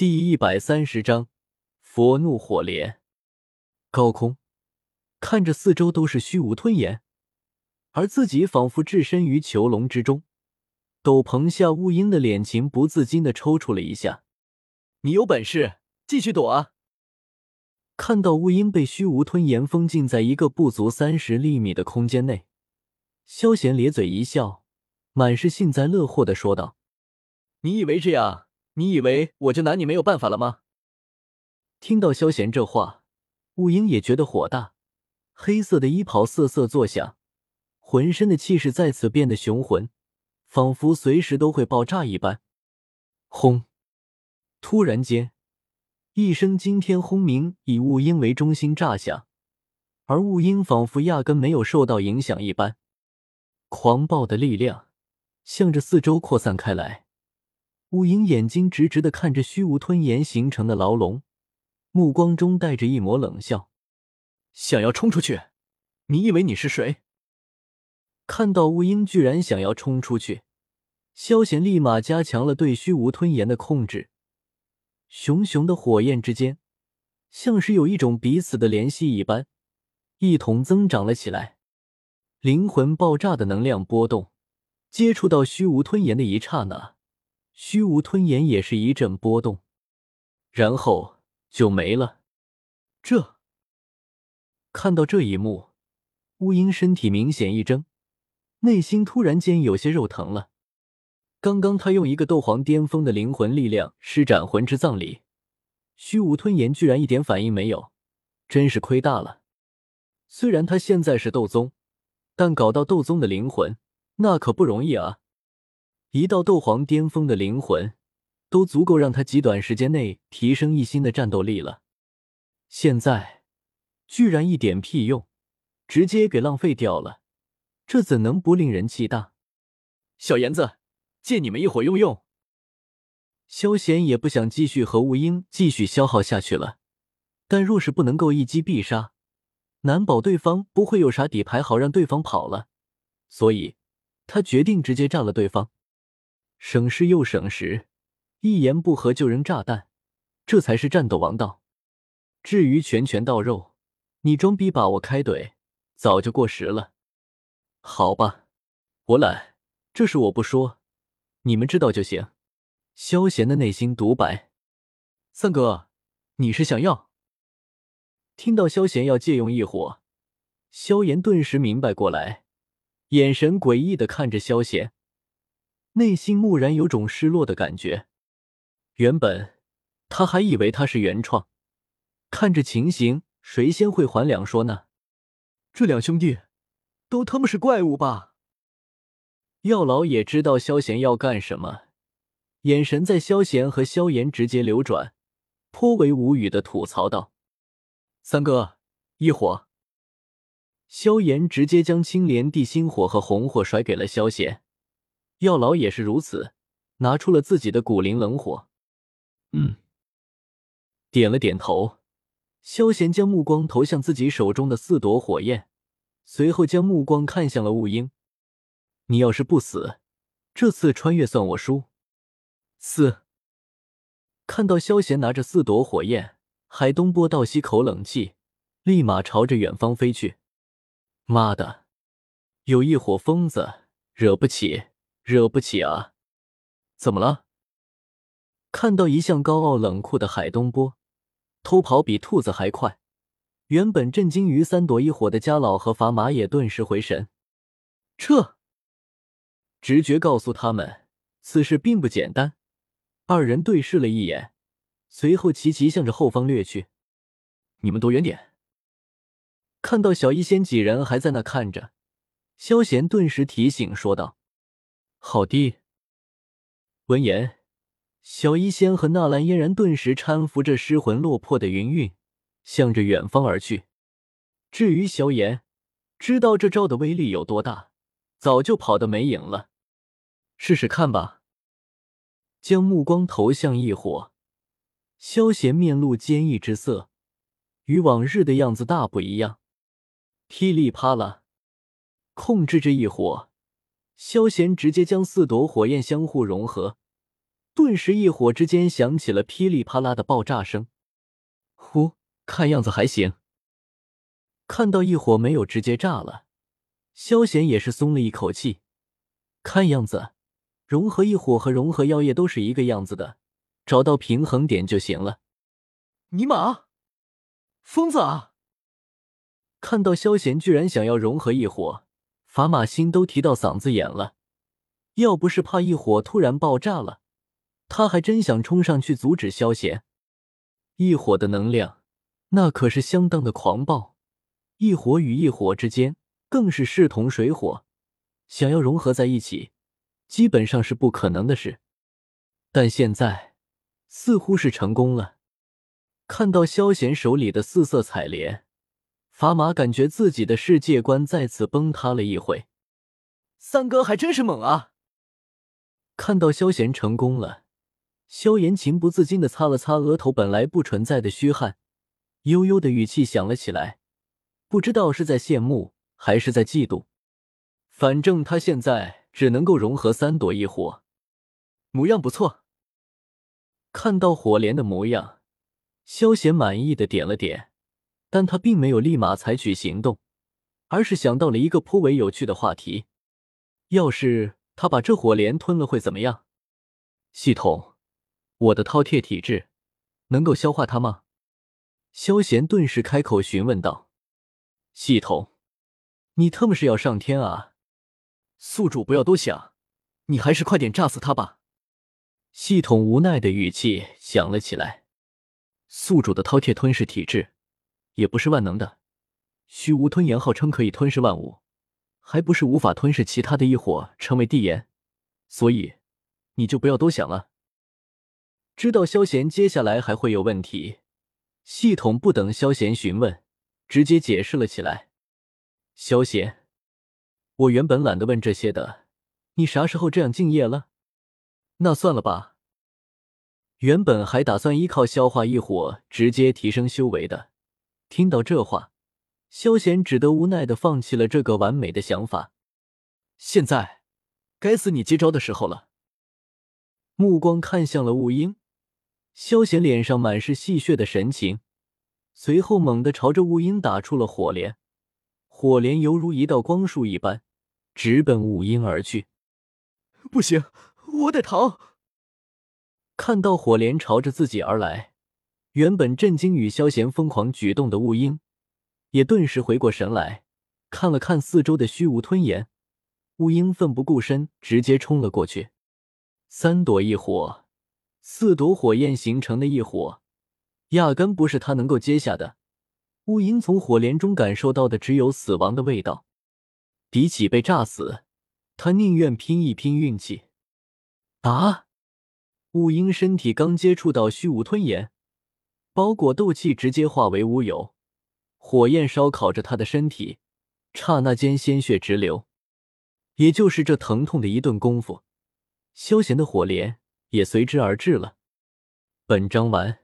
第一百三十章佛怒火莲。高空看着四周都是虚无吞炎，而自己仿佛置身于囚笼之中。斗篷下雾鹰的脸情不自禁的抽搐了一下。你有本事继续躲啊！看到雾鹰被虚无吞炎封禁在一个不足三十厘米的空间内，萧贤咧嘴一笑，满是幸灾乐祸的说道：“你以为这样？”你以为我就拿你没有办法了吗？听到萧贤这话，雾英也觉得火大，黑色的衣袍瑟瑟作响，浑身的气势再次变得雄浑，仿佛随时都会爆炸一般。轰！突然间，一声惊天轰鸣以雾英为中心炸响，而雾英仿佛压根没有受到影响一般，狂暴的力量向着四周扩散开来。乌鹰眼睛直直的看着虚无吞炎形成的牢笼，目光中带着一抹冷笑：“想要冲出去？你以为你是谁？”看到乌鹰居然想要冲出去，萧贤立马加强了对虚无吞炎的控制。熊熊的火焰之间，像是有一种彼此的联系一般，一同增长了起来。灵魂爆炸的能量波动，接触到虚无吞炎的一刹那。虚无吞炎也是一阵波动，然后就没了。这看到这一幕，乌鹰身体明显一怔，内心突然间有些肉疼了。刚刚他用一个斗皇巅峰的灵魂力量施展魂之葬礼，虚无吞炎居然一点反应没有，真是亏大了。虽然他现在是斗宗，但搞到斗宗的灵魂，那可不容易啊。一道斗皇巅峰的灵魂，都足够让他极短时间内提升一星的战斗力了。现在居然一点屁用，直接给浪费掉了，这怎能不令人气大？小妍子，借你们一会用用。萧贤也不想继续和雾英继续消耗下去了，但若是不能够一击必杀，难保对方不会有啥底牌好让对方跑了，所以他决定直接炸了对方。省事又省时，一言不合就扔炸弹，这才是战斗王道。至于拳拳到肉，你装逼把我开怼，早就过时了。好吧，我懒，这事我不说，你们知道就行。萧贤的内心独白：三哥，你是想要？听到萧贤要借用异火，萧炎顿时明白过来，眼神诡异的看着萧贤。内心蓦然有种失落的感觉。原本他还以为他是原创，看这情形，谁先会还两说呢？这两兄弟都他妈是怪物吧？药老也知道萧贤要干什么，眼神在萧贤和萧炎直接流转，颇为无语的吐槽道：“三哥，一火。”萧炎直接将青莲地心火和红火甩给了萧贤。药老也是如此，拿出了自己的古灵冷火。嗯，点了点头。萧贤将目光投向自己手中的四朵火焰，随后将目光看向了雾鹰。你要是不死，这次穿越算我输。四。看到萧贤拿着四朵火焰，海东波倒吸口冷气，立马朝着远方飞去。妈的，有一伙疯子，惹不起。惹不起啊！怎么了？看到一向高傲冷酷的海东波，偷跑比兔子还快。原本震惊于三朵一火的家老和砝码也顿时回神，撤！直觉告诉他们，此事并不简单。二人对视了一眼，随后齐齐向着后方掠去。你们躲远点！看到小医仙几人还在那看着，萧贤顿时提醒说道。好的。闻言，小医仙和纳兰嫣然顿时搀扶着失魂落魄的云云，向着远方而去。至于萧炎，知道这招的威力有多大，早就跑得没影了。试试看吧。将目光投向异火，萧贤面露坚毅之色，与往日的样子大不一样。噼里啪啦，控制着异火。萧贤直接将四朵火焰相互融合，顿时一火之间响起了噼里啪啦的爆炸声。呼，看样子还行。看到异火没有直接炸了，萧贤也是松了一口气。看样子，融合异火和融合妖液都是一个样子的，找到平衡点就行了。尼玛，疯子啊！看到萧贤居然想要融合异火，法玛心都提到嗓子眼了。要不是怕异火突然爆炸了，他还真想冲上去阻止萧贤。异火的能量那可是相当的狂暴，异火与异火之间更是势同水火，想要融合在一起，基本上是不可能的事。但现在似乎是成功了。看到萧贤手里的四色彩莲，法玛感觉自己的世界观再次崩塌了一回。三哥还真是猛啊！看到萧贤成功了，萧炎情不自禁的擦了擦额头本来不存在的虚汗，悠悠的语气响了起来，不知道是在羡慕还是在嫉妒。反正他现在只能够融合三朵异火，模样不错。看到火莲的模样，萧贤满意的点了点，但他并没有立马采取行动，而是想到了一个颇为有趣的话题：要是……他把这火莲吞了会怎么样？系统，我的饕餮体质能够消化它吗？萧贤顿时开口询问道：“系统，你特么是要上天啊？宿主不要多想，你还是快点炸死他吧。”系统无奈的语气响了起来：“宿主的饕餮吞噬体质也不是万能的，虚无吞炎号称可以吞噬万物。”还不是无法吞噬其他的异火成为地炎，所以你就不要多想了。知道萧贤接下来还会有问题，系统不等萧贤询问，直接解释了起来。萧贤，我原本懒得问这些的，你啥时候这样敬业了？那算了吧。原本还打算依靠消化异火直接提升修为的，听到这话。萧贤只得无奈的放弃了这个完美的想法。现在，该死你接招的时候了。目光看向了雾英，萧贤脸上满是戏谑的神情，随后猛地朝着雾英打出了火莲，火莲犹如一道光束一般，直奔雾英而去。不行，我得逃！看到火莲朝着自己而来，原本震惊与萧贤疯狂举动的雾英。也顿时回过神来，看了看四周的虚无吞炎，乌鹰奋不顾身，直接冲了过去。三朵异火，四朵火焰形成的异火，压根不是他能够接下的。乌鹰从火莲中感受到的只有死亡的味道，比起被炸死，他宁愿拼一拼运气。啊！乌鹰身体刚接触到虚无吞炎，包裹斗气直接化为乌有。火焰烧烤着他的身体，刹那间鲜血直流。也就是这疼痛的一顿功夫，萧贤的火莲也随之而至了。本章完。